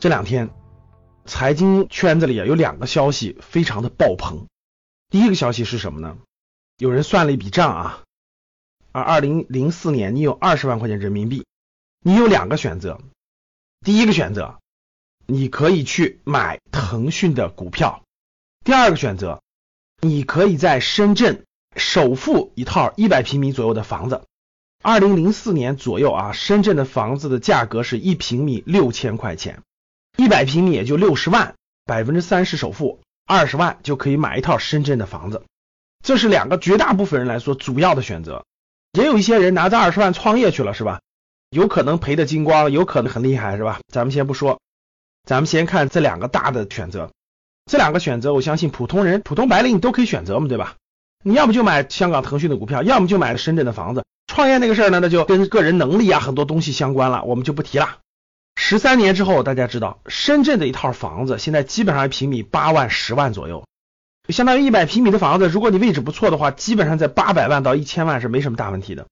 这两天财经圈子里啊有两个消息非常的爆棚。第一个消息是什么呢？有人算了一笔账啊，啊，二零零四年你有二十万块钱人民币，你有两个选择。第一个选择，你可以去买腾讯的股票；第二个选择，你可以在深圳首付一套一百平米左右的房子。二零零四年左右啊，深圳的房子的价格是一平米六千块钱，一百平米也就六十万，百分之三十首付，二十万就可以买一套深圳的房子。这是两个绝大部分人来说主要的选择。也有一些人拿着二十万创业去了，是吧？有可能赔的精光，有可能很厉害，是吧？咱们先不说，咱们先看这两个大的选择。这两个选择，我相信普通人、普通白领你都可以选择嘛，对吧？你要么就买香港腾讯的股票，要么就买深圳的房子。创业那个事儿呢，那就跟个人能力啊很多东西相关了，我们就不提了。十三年之后，大家知道深圳的一套房子现在基本上一平米八万、十万左右，相当于一百平米的房子，如果你位置不错的话，基本上在八百万到一千万是没什么大问题的。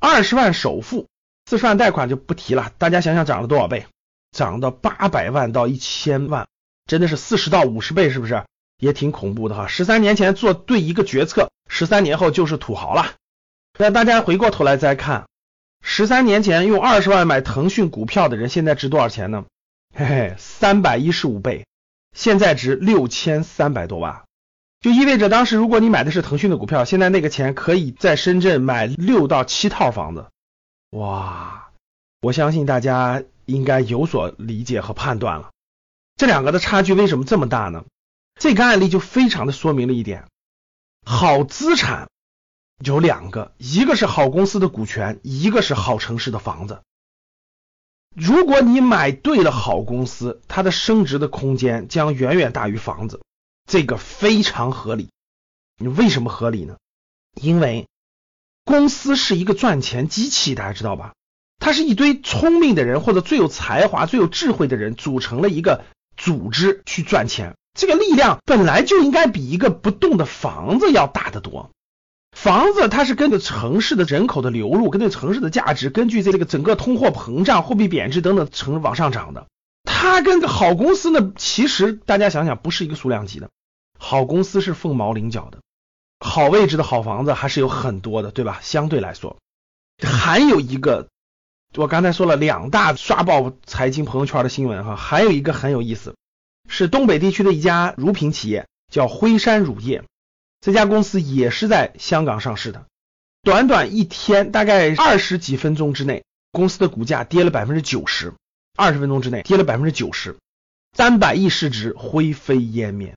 二十万首付，四十万贷款就不提了。大家想想涨了多少倍？涨到八百万到一千万，真的是四十到五十倍，是不是？也挺恐怖的哈。十三年前做对一个决策，十三年后就是土豪了。那大家回过头来再看，十三年前用二十万买腾讯股票的人，现在值多少钱呢？嘿嘿，三百一十五倍，现在值六千三百多万，就意味着当时如果你买的是腾讯的股票，现在那个钱可以在深圳买六到七套房子。哇，我相信大家应该有所理解和判断了。这两个的差距为什么这么大呢？这个案例就非常的说明了一点，好资产。有两个，一个是好公司的股权，一个是好城市的房子。如果你买对了好公司，它的升值的空间将远远大于房子，这个非常合理。你为什么合理呢？因为公司是一个赚钱机器，大家知道吧？它是一堆聪明的人或者最有才华、最有智慧的人组成了一个组织去赚钱。这个力量本来就应该比一个不动的房子要大得多。房子它是根据城市的人口的流入，根据城市的价值，根据这个整个通货膨胀、货币贬值等等成往上涨的。它跟个好公司呢，其实大家想想不是一个数量级的。好公司是凤毛麟角的，好位置的好房子还是有很多的，对吧？相对来说，还有一个，我刚才说了两大刷爆财经朋友圈的新闻哈，还有一个很有意思，是东北地区的一家乳品企业，叫辉山乳业。这家公司也是在香港上市的，短短一天，大概二十几分钟之内，公司的股价跌了百分之九十，二十分钟之内跌了百分之九十，三百亿市值灰飞烟灭，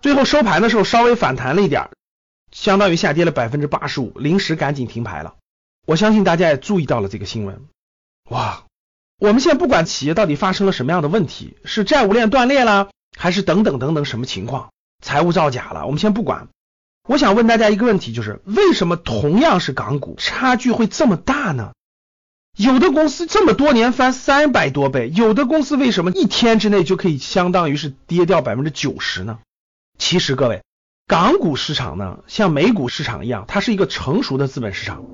最后收盘的时候稍微反弹了一点，相当于下跌了百分之八十五，临时赶紧停牌了。我相信大家也注意到了这个新闻，哇，我们现在不管企业到底发生了什么样的问题，是债务链断裂了，还是等等等等什么情况，财务造假了，我们先不管。我想问大家一个问题，就是为什么同样是港股，差距会这么大呢？有的公司这么多年翻三百多倍，有的公司为什么一天之内就可以相当于是跌掉百分之九十呢？其实各位，港股市场呢，像美股市场一样，它是一个成熟的资本市场，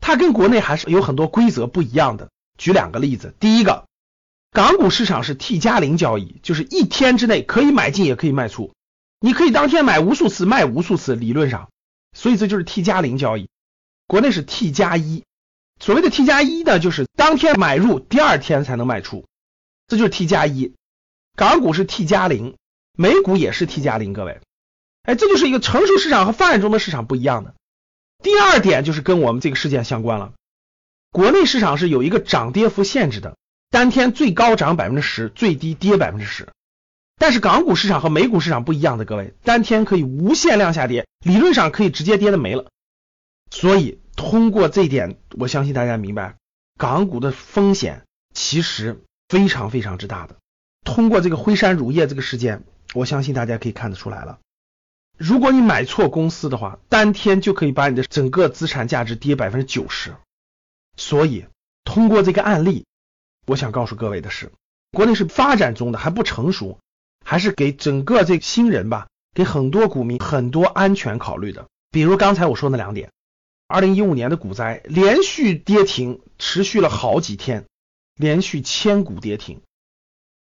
它跟国内还是有很多规则不一样的。举两个例子，第一个，港股市场是 T 加零交易，就是一天之内可以买进也可以卖出。你可以当天买无数次，卖无数次，理论上，所以这就是 T 加零交易。国内是 T 加一，所谓的 T 加一呢，就是当天买入，第二天才能卖出，这就是 T 加一。港股是 T 加零，美股也是 T 加零，各位，哎，这就是一个成熟市场和发展中的市场不一样的。第二点就是跟我们这个事件相关了，国内市场是有一个涨跌幅限制的，当天最高涨百分之十，最低跌百分之十。但是港股市场和美股市场不一样的，各位，当天可以无限量下跌，理论上可以直接跌的没了。所以通过这一点，我相信大家明白，港股的风险其实非常非常之大的。通过这个辉山乳业这个事件，我相信大家可以看得出来了。如果你买错公司的话，当天就可以把你的整个资产价值跌百分之九十。所以通过这个案例，我想告诉各位的是，国内是发展中的，还不成熟。还是给整个这新人吧，给很多股民很多安全考虑的。比如刚才我说那两点，二零一五年的股灾连续跌停，持续了好几天，连续千股跌停。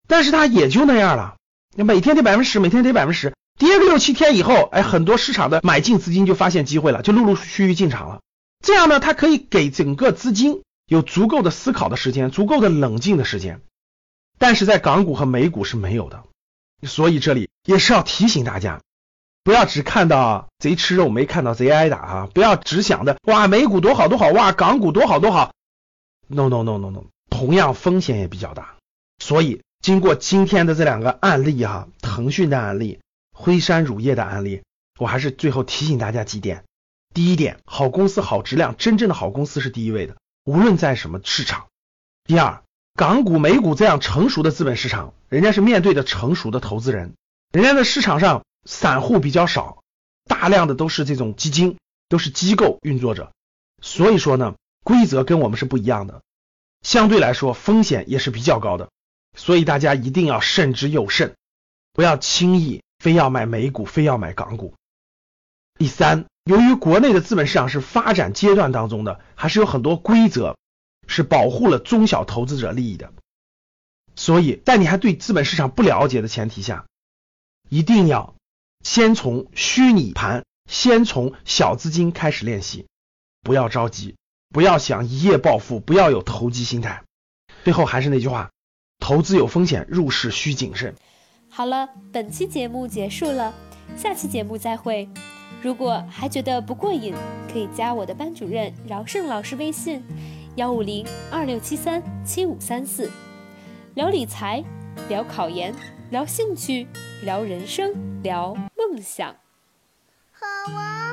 但是它也就那样了，每天跌百分之十，每天跌百分之十，跌个六七天以后，哎，很多市场的买进资金就发现机会了，就陆陆续续进场了。这样呢，它可以给整个资金有足够的思考的时间，足够的冷静的时间。但是在港股和美股是没有的，所以这里也是要提醒大家，不要只看到贼吃肉，没看到贼挨打啊！不要只想着哇，美股多好多好，哇，港股多好多好。No no no no no，同样风险也比较大。所以经过今天的这两个案例哈，腾讯的案例，辉山乳业的案例，我还是最后提醒大家几点。第一点，好公司、好质量，真正的好公司是第一位的，无论在什么市场。第二。港股、美股这样成熟的资本市场，人家是面对的成熟的投资人，人家的市场上散户比较少，大量的都是这种基金，都是机构运作者，所以说呢，规则跟我们是不一样的，相对来说风险也是比较高的，所以大家一定要慎之又慎，不要轻易非要买美股，非要买港股。第三，由于国内的资本市场是发展阶段当中的，还是有很多规则。是保护了中小投资者利益的，所以在你还对资本市场不了解的前提下，一定要先从虚拟盘，先从小资金开始练习，不要着急，不要想一夜暴富，不要有投机心态。最后还是那句话，投资有风险，入市需谨慎。好了，本期节目结束了，下期节目再会。如果还觉得不过瘾，可以加我的班主任饶胜老师微信。幺五零二六七三七五三四，聊理财，聊考研，聊兴趣，聊人生，聊梦想。好啊。